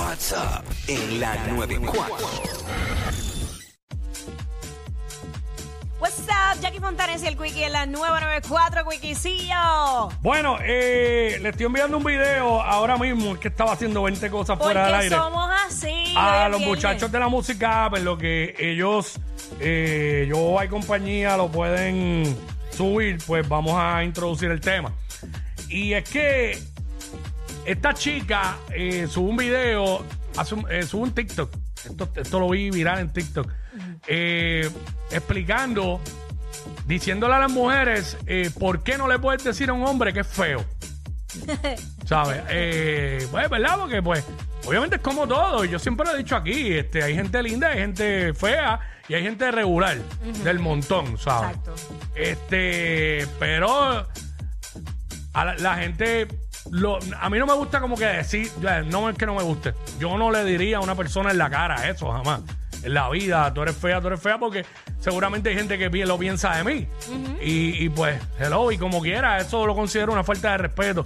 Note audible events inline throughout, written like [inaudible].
What's up en la 94. What's up, Jackie Fontanes y el Quickie en la 994 Quickiecillo. Bueno, eh, le estoy enviando un video ahora mismo, es que estaba haciendo 20 cosas fuera del aire. somos así. A los muchachos de la música, pues lo que ellos, eh, yo hay compañía, lo pueden subir, pues vamos a introducir el tema. Y es que esta chica eh, sube un video, hace un, eh, sube un TikTok. Esto, esto lo vi viral en TikTok. eh, explicando, diciéndole a las mujeres eh, por qué no le puedes decir a un hombre que es feo. [laughs] ¿Sabes? Eh, pues, ¿verdad? Porque, pues, obviamente es como todo. y Yo siempre lo he dicho aquí. Este, hay gente linda, hay gente fea y hay gente regular del montón, ¿sabes? Exacto. Este, pero a la, la gente, lo- a mí no me gusta como que decir, ya, no es que no me guste. Yo no le diría a una persona en la cara eso jamás. En la vida, tú eres fea, tú eres fea, porque seguramente hay gente que pi- lo piensa de mí. y, y pues, hello, y como quiera, eso lo considero una falta de respeto.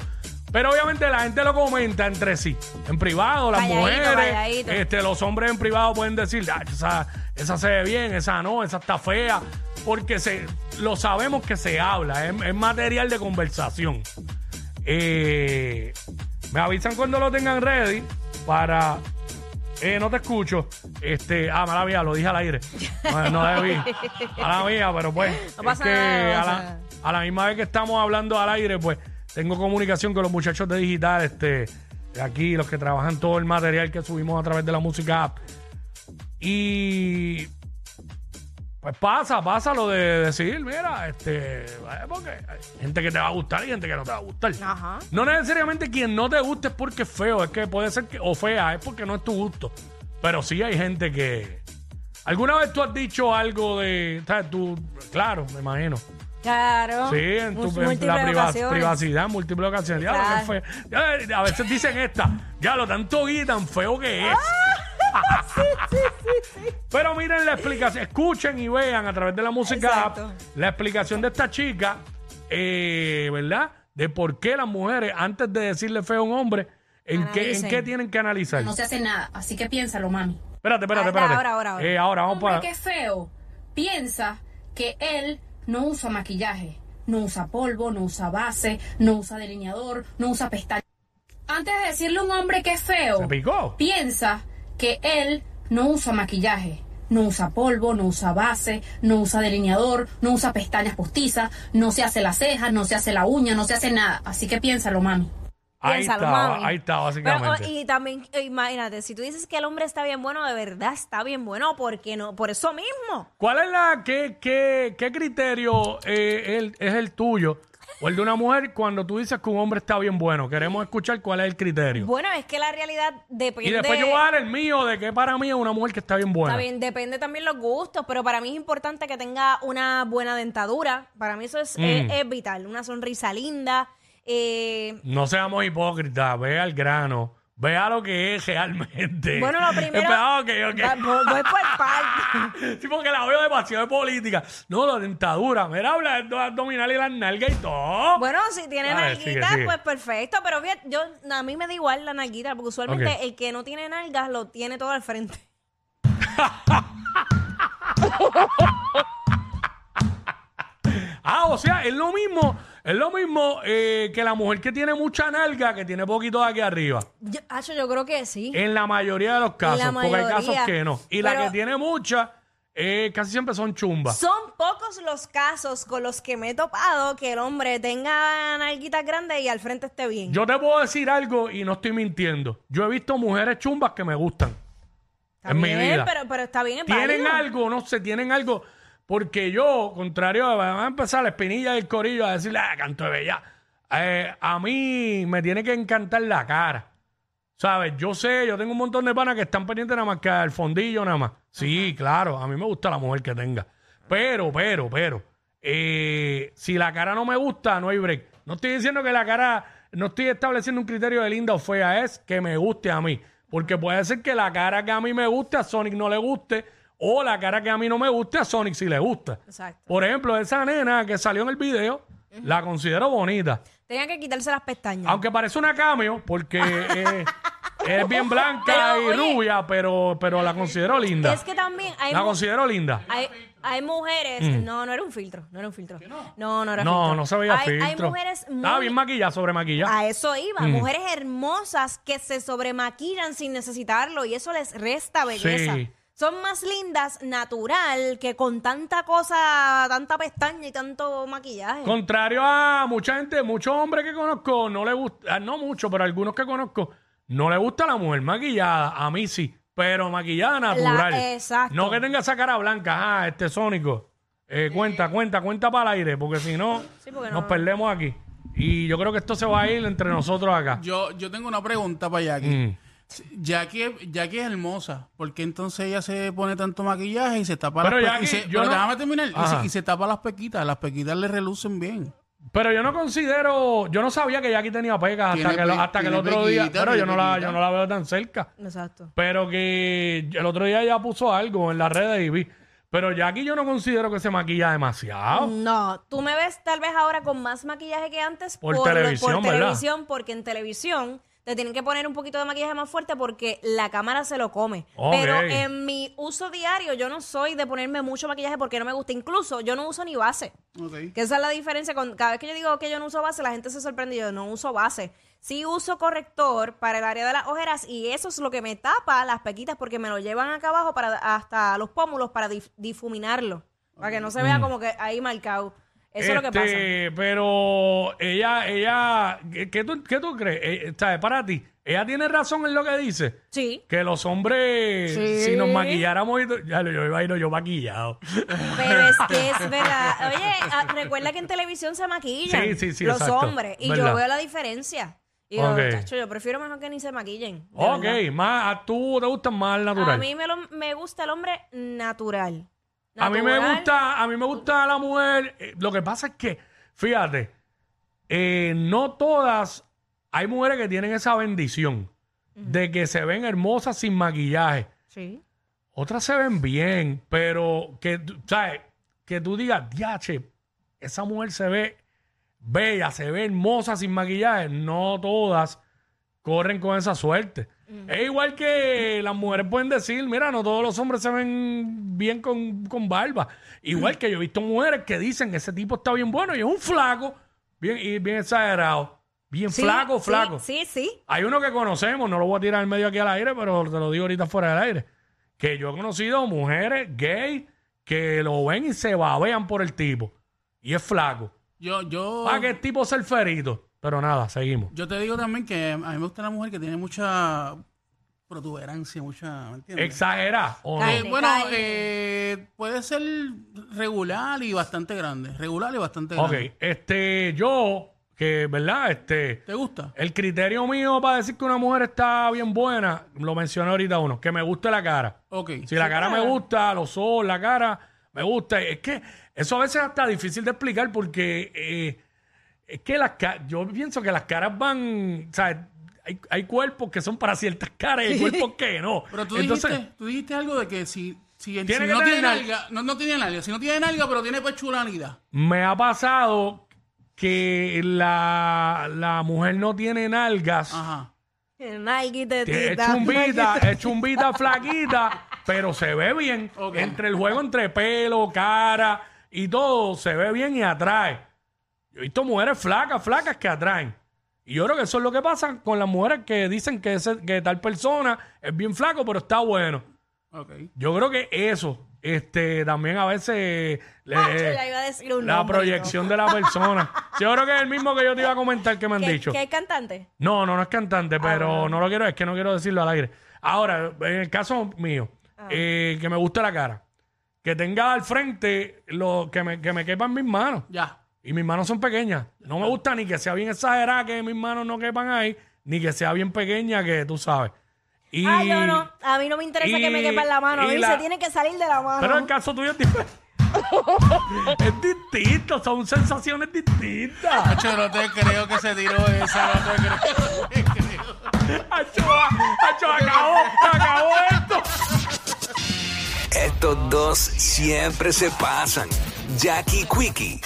Pero obviamente la gente lo comenta entre sí, en privado, las Calladito, mujeres, calladito. este, los hombres en privado pueden decir, "Ah, esa, esa se ve bien, esa no, esa está fea, porque se, lo sabemos que se habla, es, es material de conversación. Eh, me avisan cuando lo tengan ready para... Eh, no te escucho. Este, ah, mala mía, lo dije al aire. No, no debí. Mala mía, pero pues. No pasa es que nada, no a, pasa la, nada. a la misma vez que estamos hablando al aire, pues tengo comunicación con los muchachos de digital, este, de aquí, los que trabajan todo el material que subimos a través de la música app. Y pues pasa, pasa lo de decir, mira, este, eh, porque hay gente que te va a gustar y gente que no te va a gustar. Ajá. No necesariamente quien no te guste es porque es feo, es que puede ser que, o fea, es porque no es tu gusto. Pero sí hay gente que. ¿Alguna vez tú has dicho algo de. ¿sabes? Tú, claro, me imagino. Claro. Sí, en, tu, en la priva- privacidad, múltiples ocasiones. Ya, lo que Claro. fue- ya, a veces dicen esta, ya lo tanto guía tan feo que es. Pero miren la explicación, escuchen y vean a través de la música app la explicación de esta chica, eh, ¿verdad? De por qué las mujeres, antes de decirle feo a un hombre, ¿en qué, en qué tienen que analizar? No se hace nada, así que piénsalo, mami. Espérate, espérate, Ah, espérate. ahora, ahora, ahora. Eh, ahora vamos Hombre para. que es feo, piensa que él no usa maquillaje, no usa polvo, no usa base, no usa delineador, no usa pestañas. Antes de decirle a un hombre que es feo, ¿Se picó? piensa que él no usa maquillaje, no usa polvo, no usa base, no usa delineador, no usa pestañas postizas, no se hace la ceja, no se hace la uña, no se hace nada. Así que piénsalo, mami. Ahí Piénsalo, mami. ahí está, Pero, básicamente. oh, y también, imagínate, si tú dices que el hombre está bien bueno, de verdad está bien bueno, ¿por qué no? Por eso mismo. ¿Cuál es la, qué, qué, qué criterio eh, el- es el tuyo o el de una mujer cuando tú dices que un hombre está bien bueno? Queremos escuchar cuál es el criterio. Bueno, es que la realidad depende. y después yo voy a dar el mío de que para mí es una mujer que está bien buena. Está bien, depende también los gustos, pero para mí es importante que tenga una buena dentadura. Para mí eso es, Mm. es- es vital. Una sonrisa linda. eh, No seamos hipócritas, vea el grano. Vea lo que es realmente. bueno, lo primero. Espera, ok, ok. Va- voy, voy por [laughs] partes. Sí, porque la veo demasiado de política. No, la dentadura. Mira, habla de los abdominales y las nalgas y todo. Bueno, si tiene Dale, sigue, nalguitas, sigue. pues perfecto. Pero fíjate, yo, a mí me da igual la nalguita, porque usualmente Ok. el que no tiene nalgas lo tiene todo al frente. [laughs] Ah, o sea, es lo mismo Es lo mismo eh, que la mujer que tiene mucha nalga que tiene poquito de aquí arriba. Yo, yo creo que sí. En la mayoría de los casos, la porque hay casos mayoría. que no. Y la Pero- que tiene mucha, eh, casi siempre son chumbas. Son pocos los casos con los que me he topado que el hombre tenga nalguitas grandes y al frente esté bien. Yo te puedo decir algo y no estoy mintiendo. Yo he visto mujeres chumbas que me gustan. Está en mi bien, vida. Pero, pero está bien, es Tienen válido. algo, no sé, tienen algo. Porque yo, contrario, a- van a empezar la espinilla del corillo a decirle, ah, canto de bella. Eh, a mí me tiene que encantar la cara. ¿Sabes? Yo sé, yo tengo un montón de panas que están pendientes nada más que al fondillo nada más. Sí, claro, a mí me gusta la mujer que tenga. Pero, pero, pero, eh, si la cara no me gusta, no hay break. No estoy diciendo que la cara, no estoy estableciendo un criterio de linda o fea, es que me guste a mí. Porque puede ser que la cara que a mí me guste, a Sonic no le guste, o la cara que a mí no me guste, a Sonic sí le gusta. Exacto. Por ejemplo, esa nena que salió en el video, la considero bonita. Tenía que quitarse las pestañas. Aunque parece una cameo, porque eh, es [laughs] bien blanca Pero, y oye, rubia, pero, pero la considero linda. es que también hay, La mu- considero linda. hay, hay mujeres... No, no era un filtro, no era un filtro. No, no era Mm. No, filtro. no se veía hay, filtro. Hay mujeres muy... Estaba bien maquillada, sobre maquillada. A eso iba, Mm. mujeres hermosas que se sobremaquillan sin necesitarlo y eso les resta belleza. Sí. Son más lindas natural que con tanta cosa, tanta pestaña y tanto maquillaje. Contrario a mucha gente, muchos hombres que conozco, no le gusta, ah, no mucho, pero algunos que conozco, no le gusta la mujer maquillada. A mí sí, pero maquillada natural. exacto. No que tenga esa cara blanca, ah, este sónico. Eh, cuenta, cuenta, cuenta para el aire, porque si no, Sí, porque nos no- perdemos aquí. Y yo creo que esto se va a ir entre nosotros acá. Yo, yo tengo una pregunta para Jackie. Mm. Jackie, Jackie es hermosa. ¿Por qué entonces ella se pone tanto maquillaje y se tapa Pero las Jackie, pequitas? yo no- déjame terminar. Y se, y se tapa las pequitas. Las pequitas le relucen bien. Pero yo no considero, yo no sabía que Jackie tenía pecas hasta que, lo- hasta que el otro día, pero yo no, la, yo no la veo tan cerca. Exacto. Pero que el otro día ella puso algo en las redes y vi. Pero Jackie yo no considero que se maquilla demasiado. No, tú me ves tal vez ahora con más maquillaje que antes Por lo- televisión, por ¿verdad? televisión, porque en televisión te tienen que poner un poquito de maquillaje más fuerte porque la cámara se lo come. Pero en mi uso diario yo no soy de ponerme mucho maquillaje porque no me gusta. Incluso yo no uso ni base. Ok. Que esa es la diferencia. Con, cada vez que yo digo que yo no uso base, la gente se sorprende. y Yo no uso base. Sí uso corrector para el área de las ojeras y eso es lo que me tapa las pequitas porque me lo llevan acá abajo para hasta los pómulos para dif- difuminarlo. Para que no se vea como que ahí marcado. Eso es lo que pasa. Este, Pero ella, ella, ¿qué, tú, qué tú crees? Eh, ¿sabes? Para ti, ella tiene razón en lo que dice. Sí. Que los hombres, Sí. si nos maquilláramos, y ya lo- yo iba a ir yo maquillado. Pero es que es [laughs] verdad. Oye, ah, recuerda que en televisión se maquillan Sí, sí, sí, los exacto. hombres. Y Verdad. yo veo la diferencia. Y yo, Ok. "Chacho, yo prefiero mejor que ni se maquillen. ok, verdad. más, a tú te gusta más el natural. A mí me, lo- me gusta el hombre natural. A mí me gusta, a mí me gusta la mujer. eh, lo que pasa es que, fíjate, eh, no todas, hay mujeres que tienen esa bendición de que se ven hermosas sin maquillaje. Sí. Otras se ven bien, pero que, tú- ¿sabes? Que tú digas, diache, esa mujer se ve bella, se ve hermosa sin maquillaje. No todas corren con esa suerte. Es igual que las mujeres pueden decir, mira, no todos los hombres se ven bien con, con barba. Igual que yo he visto mujeres que dicen, ese tipo está bien bueno y es un flaco, bien, y bien exagerado. Bien Sí, flaco, sí, flaco. Sí, sí. Hay uno que conocemos, no lo voy a tirar en medio aquí al aire, pero te lo digo ahorita fuera del aire. Que yo he conocido mujeres gay que lo ven y se babean por el tipo. Y es flaco. Yo, yo, Para que el tipo el ferito. Pero nada, seguimos. yo te digo también que a mí me gusta la mujer que tiene mucha protuberancia, mucha. ¿Me entiendes? Exagera o no. Eh, bueno, eh, puede ser regular y bastante grande. Regular y bastante Ok, grande. este, yo, que, ¿verdad? Este, ¿Te gusta? el criterio mío para decir que una mujer está bien buena, lo mencioné ahorita uno, que me guste la cara. Ok. Si la cara me gusta, los ojos, la cara, me gusta. Es que eso a veces hasta difícil de explicar porque eh, es que las ca- yo pienso que las caras van, o sea, hay, hay cuerpos que son para ciertas caras y hay cuerpos que no. Pero tú, Entonces, dijiste, tú dijiste algo de que si, si, que no tener tiene nal- nalga, no, no tiene nalga, si no tiene nalga, pero tiene pechulanidad. me ha pasado que la, la mujer no tiene nalgas. Ajá. Nike, Es chumbita, es chumbita flaquita, pero se ve bien. Entre el juego entre pelo, cara y todo, se ve bien y atrae. Yo he visto mujeres flacas, flacas que atraen. Y yo creo que eso es lo que pasa con las mujeres que dicen que, ese- que tal persona es bien flaco, pero está bueno. Ok. Yo creo que eso, este, también a veces le- Macho, ya iba a decir un la nombre proyección de la persona. Yo creo que es el mismo que yo te iba a comentar que me han ¿Qué, dicho. qué es cantante? No, no, no es cantante, pero bueno. no lo quiero, es que no quiero decirlo al aire. Ahora, en el caso mío, eh, que me guste la cara, que tenga al frente lo que me, que me quepan mis manos. Ya. Y mis manos son pequeñas. No me gusta ni que sea bien exagerada que mis manos no quepan ahí, ni que sea bien pequeña que tú sabes. Y, Ah, yo no. A mí no me interesa que me quepa en la mano. A y mí la- se tiene que salir de la mano. Pero el caso tuyo es diferente. [laughs] es distinto, son sensaciones distintas. Hacho, no te creo que se tiró esa, no te creo. No te creo. Acho, acho, acabó, acabó esto. Estos dos siempre se pasan. Jackie Quickie,